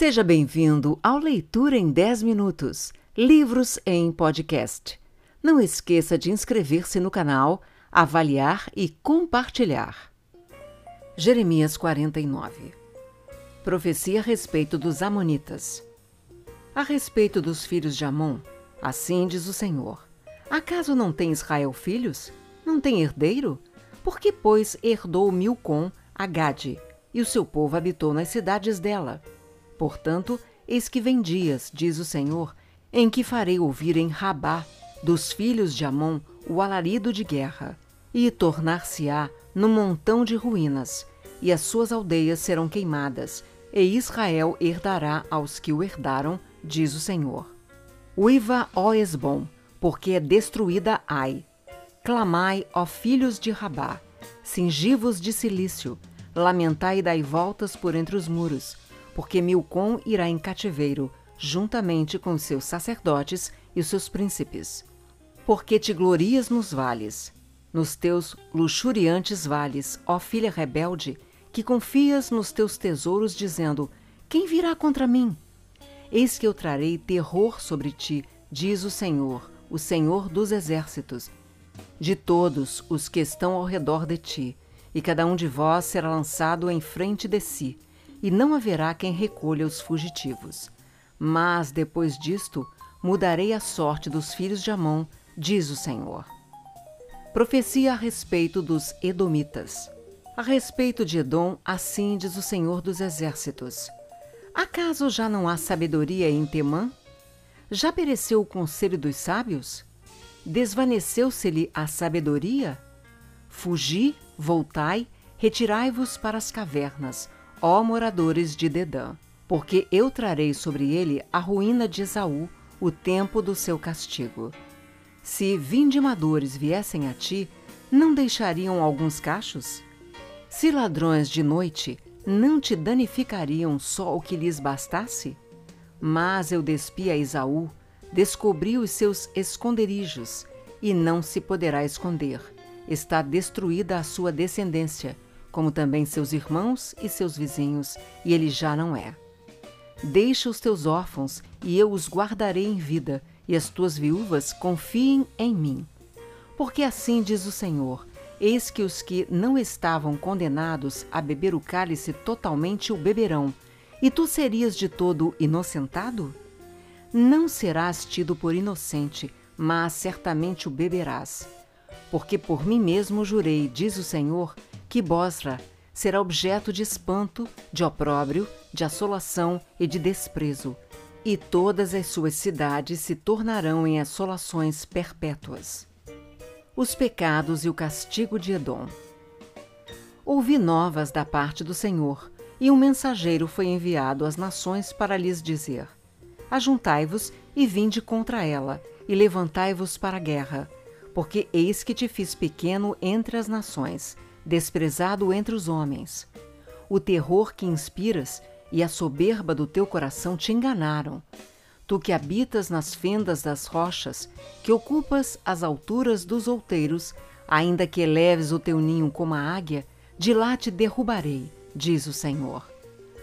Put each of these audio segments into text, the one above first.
Seja bem-vindo ao Leitura em 10 Minutos Livros em Podcast. Não esqueça de inscrever-se no canal, avaliar e compartilhar. Jeremias 49 Profecia a respeito dos Amonitas. A respeito dos filhos de Amon, assim diz o Senhor: Acaso não tem Israel filhos? Não tem herdeiro? Por que, pois, herdou Milcom a Gade, e o seu povo habitou nas cidades dela? Portanto, eis que vem dias, diz o Senhor, em que farei ouvir em Rabá, dos filhos de Amon, o alarido de guerra, e tornar-se-á no montão de ruínas, e as suas aldeias serão queimadas, e Israel herdará aos que o herdaram, diz o Senhor. Uiva, ó Esbom, porque é destruída Ai. Clamai, ó filhos de Rabá, cingivos de silício, lamentai e dai voltas por entre os muros, porque Milcom irá em cativeiro, juntamente com seus sacerdotes e seus príncipes. Porque te glorias nos vales, nos teus luxuriantes vales, ó filha rebelde, que confias nos teus tesouros, dizendo: Quem virá contra mim? Eis que eu trarei terror sobre ti, diz o Senhor, o Senhor dos exércitos, de todos os que estão ao redor de ti, e cada um de vós será lançado em frente de si e não haverá quem recolha os fugitivos. Mas, depois disto, mudarei a sorte dos filhos de Amon, diz o Senhor. Profecia a respeito dos Edomitas. A respeito de Edom, assim diz o Senhor dos Exércitos: Acaso já não há sabedoria em Temã? Já pereceu o conselho dos sábios? Desvaneceu-se-lhe a sabedoria? Fugi, voltai, retirai-vos para as cavernas, ó moradores de Dedã, porque eu trarei sobre ele a ruína de Esaú, o tempo do seu castigo. Se vindimadores viessem a ti, não deixariam alguns cachos? Se ladrões de noite não te danificariam só o que lhes bastasse? Mas eu despi a Esaú, descobri os seus esconderijos, e não se poderá esconder. Está destruída a sua descendência, como também seus irmãos e seus vizinhos, e ele já não é. Deixa os teus órfãos, e eu os guardarei em vida, e as tuas viúvas confiem em mim. Porque assim diz o Senhor: Eis que os que não estavam condenados a beber o cálice totalmente o beberão, e tu serias de todo inocentado? Não serás tido por inocente, mas certamente o beberás. Porque por mim mesmo jurei, diz o Senhor, que Bosra será objeto de espanto, de opróbrio, de assolação e de desprezo, e todas as suas cidades se tornarão em assolações perpétuas. Os pecados e o castigo de Edom. Ouvi novas da parte do Senhor, e um mensageiro foi enviado às nações para lhes dizer: Ajuntai-vos e vinde contra ela, e levantai-vos para a guerra, porque eis que te fiz pequeno entre as nações desprezado entre os homens. O terror que inspiras e a soberba do teu coração te enganaram. Tu que habitas nas fendas das rochas, que ocupas as alturas dos outeiros, ainda que eleves o teu ninho como a águia, de lá te derrubarei, diz o Senhor.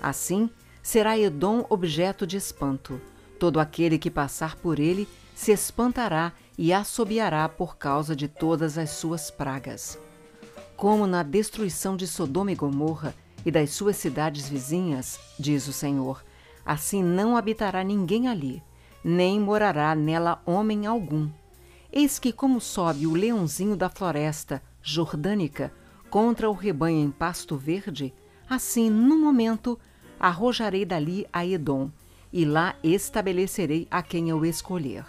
Assim será Edom objeto de espanto. Todo aquele que passar por ele se espantará e assobiará por causa de todas as suas pragas como na destruição de Sodoma e Gomorra e das suas cidades vizinhas, diz o Senhor, assim não habitará ninguém ali, nem morará nela homem algum. Eis que, como sobe o leãozinho da floresta jordânica contra o rebanho em pasto verde, assim, no momento, arrojarei dali a Edom, e lá estabelecerei a quem eu escolher.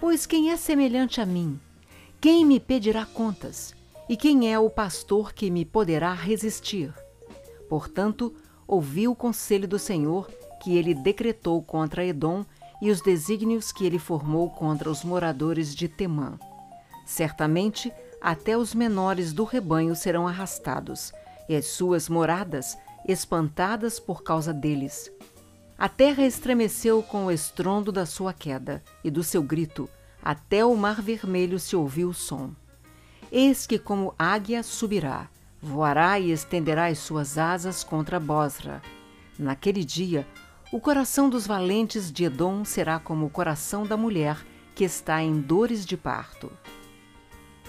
Pois quem é semelhante a mim? Quem me pedirá contas? E quem é o pastor que me poderá resistir? Portanto, ouvi o conselho do Senhor que ele decretou contra Edom e os desígnios que ele formou contra os moradores de Temã. Certamente, até os menores do rebanho serão arrastados, e as suas moradas espantadas por causa deles. A terra estremeceu com o estrondo da sua queda e do seu grito, até o mar vermelho se ouviu o som. Eis que, como águia, subirá, voará e estenderá as suas asas contra Bosra. Naquele dia, O coração dos valentes de Edom será como o coração da mulher que está em dores de parto.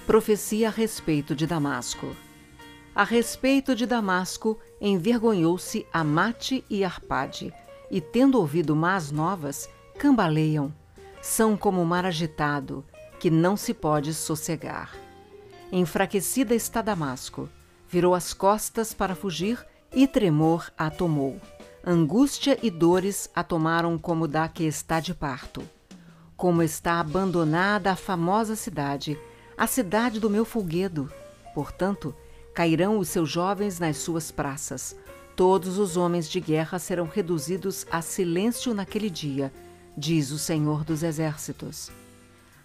Profecia a respeito de Damasco. A respeito de Damasco, envergonhou-se Amate e Arpade, e tendo ouvido más novas, cambaleiam. São como o mar agitado, que não se pode sossegar. Enfraquecida está Damasco, virou as costas para fugir e tremor a tomou. Angústia e dores a tomaram como da que está de parto. Como está abandonada a famosa cidade, a cidade do meu folguedo. Portanto, cairão os seus jovens nas suas praças. Todos os homens de guerra serão reduzidos a silêncio naquele dia, diz o Senhor dos Exércitos.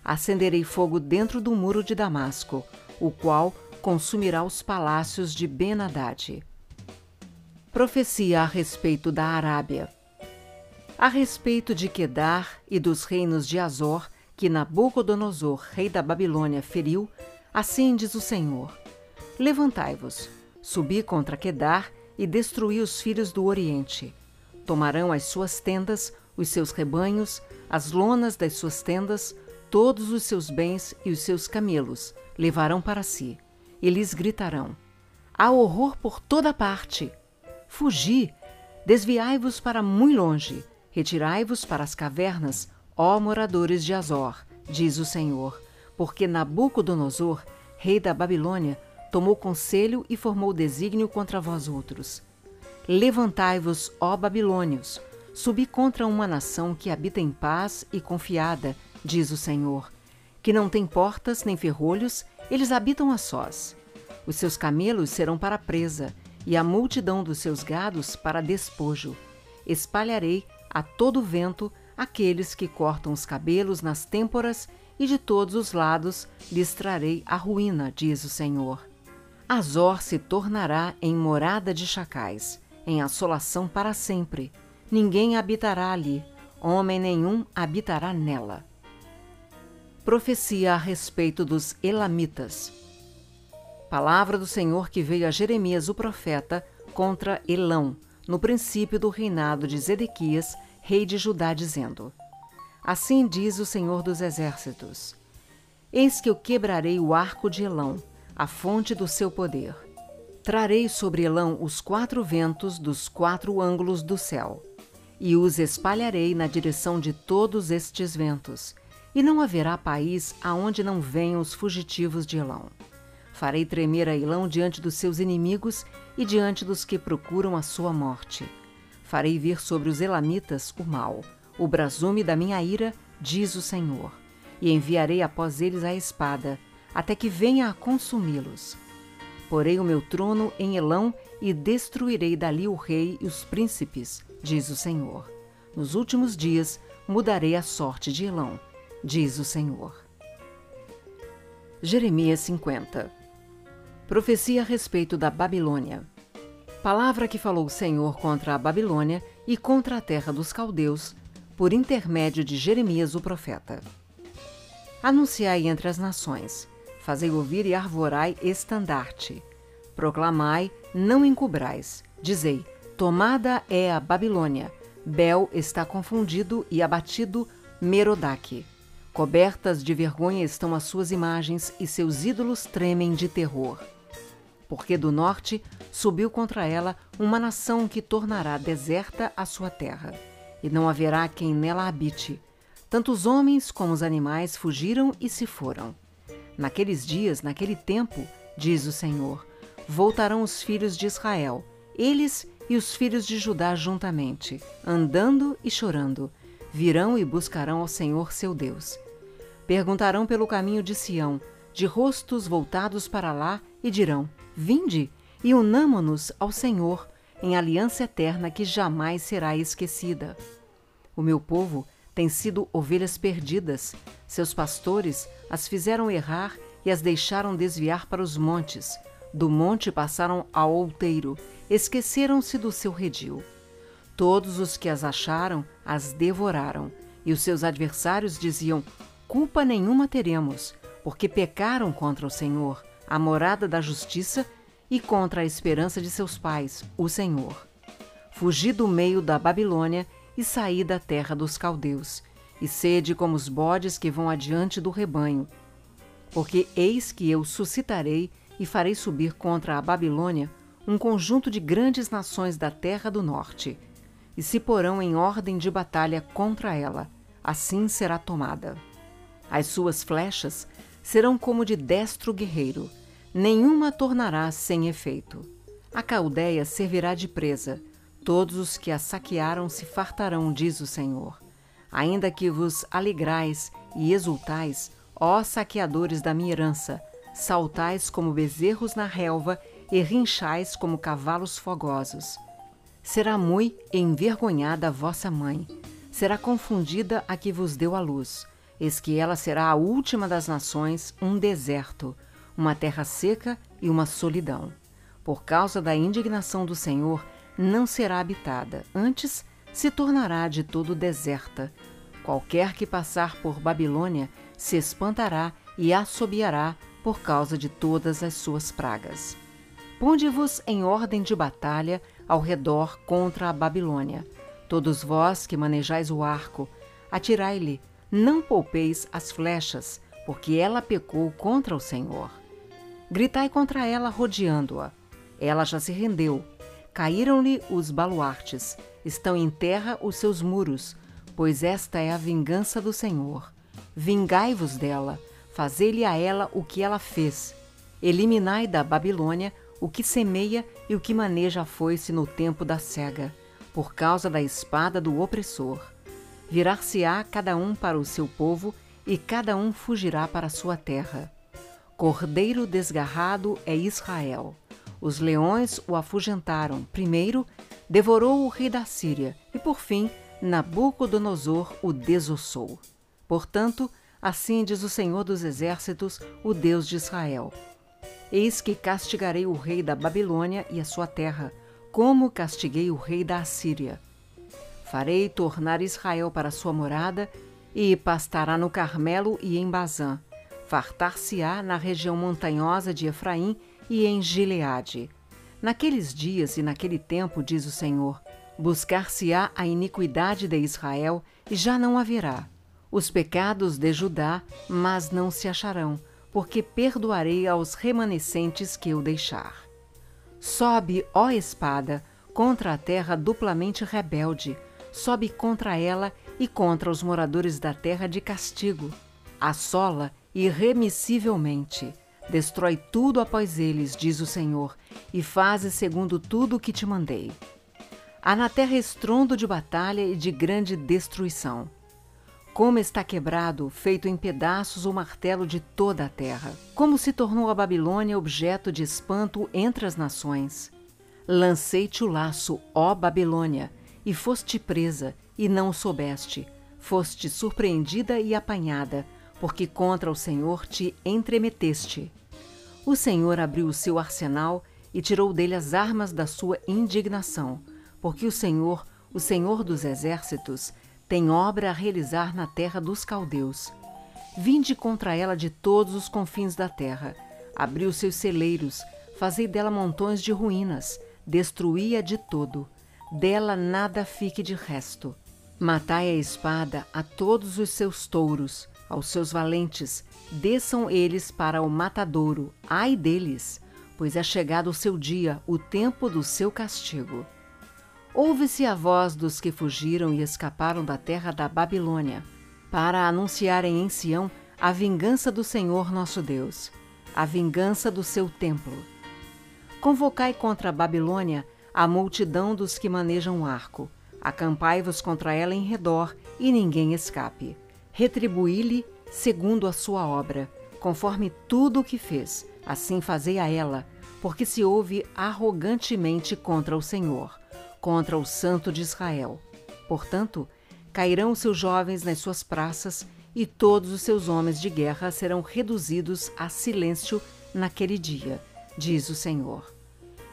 Acenderei fogo dentro do muro de Damasco, o qual consumirá os palácios de Ben-Hadad. Profecia a respeito da Arábia. A respeito de Quedar e dos reinos de Azor, que Nabucodonosor, rei da Babilônia, feriu, assim diz o Senhor: Levantai-vos, subi contra Quedar e destruí os filhos do Oriente. Tomarão as suas tendas, os seus rebanhos, as lonas das suas tendas, todos os seus bens e os seus camelos, levarão para si. E lhes gritarão: Há horror por toda parte! Fugi! Desviai-vos para muito longe, retirai-vos para as cavernas, ó moradores de Azor, diz o Senhor, porque Nabucodonosor, rei da Babilônia, tomou conselho e formou desígnio contra vós outros. Levantai-vos, ó Babilônios, subi contra uma nação que habita em paz e confiada, diz o Senhor, que não tem portas nem ferrolhos, eles habitam a sós. Os seus camelos serão para presa, e a multidão dos seus gados para despojo. Espalharei a todo vento aqueles que cortam os cabelos nas têmporas, e de todos os lados lhes trarei a ruína, diz o Senhor. Azor se tornará em morada de chacais, em assolação para sempre. Ninguém habitará ali, homem nenhum habitará nela. Profecia a respeito dos Elamitas. Palavra do Senhor que veio a Jeremias o profeta contra Elão, no princípio do reinado de Zedequias, rei de Judá, dizendo: Assim diz o Senhor dos Exércitos: Eis que eu quebrarei o arco de Elão, a fonte do seu poder. Trarei sobre Elão os quatro ventos dos quatro ângulos do céu, e os espalharei na direção de todos estes ventos, e não haverá país aonde não venham os fugitivos de Elão. Farei tremer a Ilão diante dos seus inimigos e diante dos que procuram a sua morte. Farei vir sobre os Elamitas o mal, o brasume da minha ira, diz o Senhor, e enviarei após eles a espada, até que venha a consumi-los. Porei o meu trono em Elão e destruirei dali o rei e os príncipes, diz o Senhor. Nos últimos dias mudarei a sorte de Elão, diz o Senhor. Jeremias 50 Profecia a respeito da Babilônia. Palavra que falou o Senhor contra a Babilônia e contra a terra dos caldeus, por intermédio de Jeremias o profeta. Anunciai entre as nações, fazei ouvir e arvorai estandarte. Proclamai, não encubrais. Dizei: Tomada é a Babilônia. Bel está confundido e abatido Merodach. Cobertas de vergonha estão as suas imagens e seus ídolos tremem de terror porque do norte subiu contra ela uma nação que tornará deserta a sua terra, e não haverá quem nela habite. Tanto os homens como os animais fugiram e se foram. Naqueles dias, naquele tempo, diz o Senhor, voltarão os filhos de Israel, eles e os filhos de Judá juntamente, andando e chorando, virão e buscarão ao Senhor seu Deus. Perguntarão pelo caminho de Sião, de rostos voltados para lá, e dirão: Vinde e unamo-nos ao Senhor em aliança eterna que jamais será esquecida. O meu povo tem sido ovelhas perdidas, seus pastores as fizeram errar e as deixaram desviar para os montes. Do monte passaram ao outeiro, esqueceram-se do seu redil. Todos os que as acharam as devoraram, e os seus adversários diziam: Culpa nenhuma teremos, porque pecaram contra o Senhor a morada da justiça, e contra a esperança de seus pais, o Senhor. Fugi do meio da Babilônia e saí da terra dos caldeus, e sede como os bodes que vão adiante do rebanho. Porque eis que eu suscitarei e farei subir contra a Babilônia um conjunto de grandes nações da terra do norte, e se porão em ordem de batalha contra ela, assim será tomada. As suas flechas serão como de destro guerreiro, nenhuma tornará sem efeito. A Caldeia servirá de presa, todos os que a saquearam se fartarão, diz o Senhor. Ainda que vos alegrais e exultais, ó saqueadores da minha herança, saltais como bezerros na relva e rinchais como cavalos fogosos. Será mui envergonhada a vossa mãe, será confundida a que vos deu a luz. Eis que ela será a última das nações, um deserto, uma terra seca e uma solidão. Por causa da indignação do Senhor, não será habitada, antes se tornará de todo deserta. Qualquer que passar por Babilônia se espantará e assobiará por causa de todas as suas pragas. Ponde-vos em ordem de batalha ao redor contra a Babilônia. Todos vós que manejais o arco, atirai-lhe, não poupeis as flechas, porque ela pecou contra o Senhor. Gritai contra ela, rodeando-a. Ela já se rendeu. Caíram-lhe os baluartes, estão em terra os seus muros, pois esta é a vingança do Senhor. Vingai-vos dela, fazei-lhe a ela o que ela fez. Eliminai da Babilônia o que semeia e o que maneja a foice no tempo da cega, por causa da espada do opressor. Virar-se-á cada um para o seu povo, e cada um fugirá para a sua terra. Cordeiro desgarrado é Israel. Os leões o afugentaram. Primeiro, devorou o rei da Síria, e por fim, Nabucodonosor o desossou. Portanto, assim diz o Senhor dos Exércitos, o Deus de Israel: Eis que castigarei o rei da Babilônia e a sua terra, como castiguei o rei da Assíria. Farei tornar Israel para sua morada, e pastará no Carmelo e em Bazã fartar-se-á na região montanhosa de Efraim e em Gileade. Naqueles dias e naquele tempo, diz o Senhor, buscar-se-á a iniquidade de Israel e já não haverá. Os pecados de Judá, mas não se acharão, porque perdoarei aos remanescentes que eu deixar. Sobe, ó espada, contra a terra duplamente rebelde, sobe contra ela e contra os moradores da terra de castigo. Assola irremissivelmente. Destrói tudo após eles, diz o Senhor, e faze segundo tudo o que te mandei. Há na terra estrondo de batalha e de grande destruição. Como está quebrado, feito em pedaços o martelo de toda a terra. Como se tornou a Babilônia objeto de espanto entre as nações. Lancei-te o laço, ó Babilônia, e foste presa, e não soubeste. Foste surpreendida e apanhada, porque contra o Senhor te entremeteste. O Senhor abriu o seu arsenal e tirou dele as armas da sua indignação, porque o Senhor, o Senhor dos exércitos, tem obra a realizar na terra dos caldeus. Vinde contra ela de todos os confins da terra, abriu seus celeiros, fazei dela montões de ruínas, destruí-a de todo, dela nada fique de resto. Matai a espada a todos os seus touros, aos seus valentes, desçam eles para o matadouro, ai deles, pois é chegado o seu dia, o tempo do seu castigo. Ouve-se a voz dos que fugiram e escaparam da terra da Babilônia, para anunciarem em Sião a vingança do Senhor nosso Deus, a vingança do seu templo. Convocai contra a Babilônia a multidão dos que manejam o arco, acampai-vos contra ela em redor, e ninguém escape retribuí-lhe segundo a sua obra, conforme tudo o que fez. Assim fazei a ela, porque se ouve arrogantemente contra o Senhor, contra o Santo de Israel. Portanto, cairão seus jovens nas suas praças, e todos os seus homens de guerra serão reduzidos a silêncio naquele dia, diz o Senhor.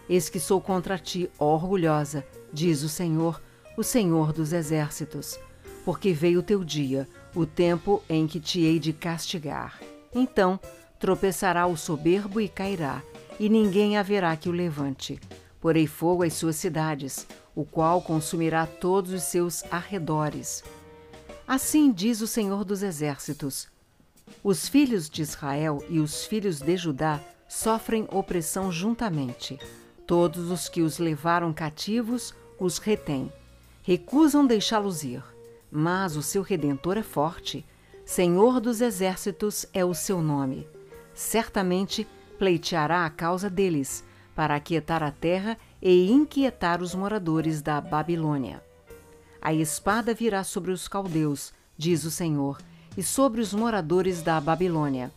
Eis que sou contra ti, ó orgulhosa, diz o Senhor, o Senhor dos exércitos, porque veio o teu dia, o tempo em que te hei de castigar. Então tropeçará o soberbo e cairá, e ninguém haverá que o levante. Porei fogo às suas cidades, o qual consumirá todos os seus arredores. Assim diz o Senhor dos Exércitos: Os filhos de Israel e os filhos de Judá sofrem opressão juntamente. Todos os que os levaram cativos os retêm. Recusam deixá-los ir. Mas o seu redentor é forte. Senhor dos exércitos é o seu nome. Certamente pleiteará a causa deles, para aquietar a terra e inquietar os moradores da Babilônia. A espada virá sobre os caldeus, diz o Senhor, e sobre os moradores da Babilônia,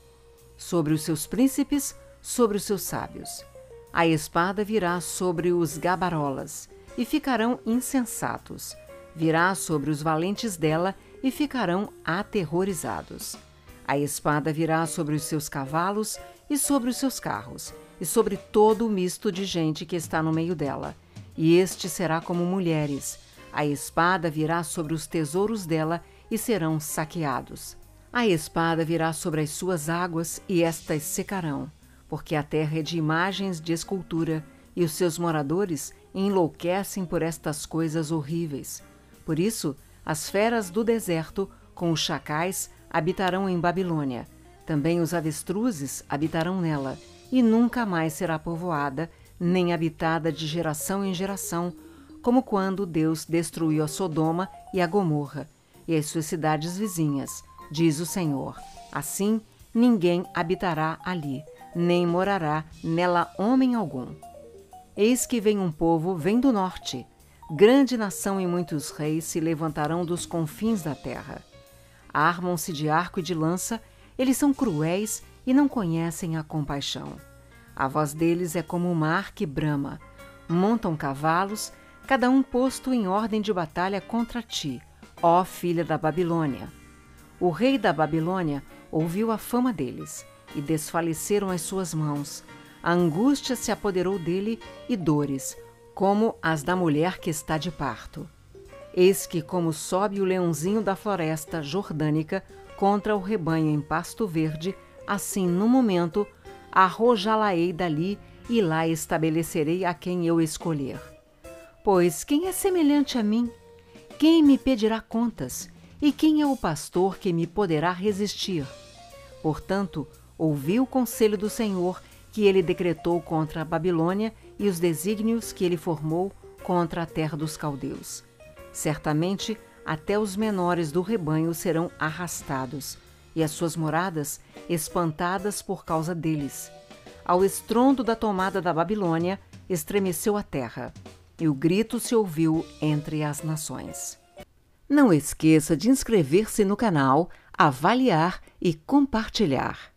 sobre os seus príncipes, sobre os seus sábios. A espada virá sobre os gabarolas, e ficarão insensatos. Virá sobre os valentes dela, e ficarão aterrorizados. A espada virá sobre os seus cavalos e sobre os seus carros, e sobre todo o misto de gente que está no meio dela. E este será como mulheres. A espada virá sobre os tesouros dela e serão saqueados. A espada virá sobre as suas águas e estas secarão, porque a terra é de imagens de escultura e os seus moradores enlouquecem por estas coisas horríveis. Por isso, as feras do deserto, com os chacais, habitarão em Babilônia. Também os avestruzes habitarão nela, e nunca mais será povoada, nem habitada de geração em geração, como quando Deus destruiu a Sodoma e a Gomorra, e as suas cidades vizinhas, diz o Senhor. Assim, ninguém habitará ali, nem morará nela homem algum. Eis que vem um povo, vem do norte. Grande nação e muitos reis se levantarão dos confins da terra. Armam-se de arco e de lança, eles são cruéis e não conhecem a compaixão. A voz deles é como o mar que brama. Montam cavalos, cada um posto em ordem de batalha contra ti, ó filha da Babilônia. O rei da Babilônia ouviu a fama deles, e desfaleceram as suas mãos. A angústia se apoderou dele e dores, como as da mulher que está de parto. Eis que, como sobe o leãozinho da floresta jordânica contra o rebanho em pasto verde, assim, no momento, arrojá-la-ei dali e lá estabelecerei a quem eu escolher. Pois quem é semelhante a mim? Quem me pedirá contas? E quem é o pastor que me poderá resistir? Portanto, ouvi o conselho do Senhor que ele decretou contra a Babilônia e os desígnios que ele formou contra a terra dos caldeus. Certamente, até os menores do rebanho serão arrastados, e as suas moradas espantadas por causa deles. Ao estrondo da tomada da Babilônia, estremeceu a terra, e o grito se ouviu entre as nações. Não esqueça de inscrever-se no canal, avaliar e compartilhar.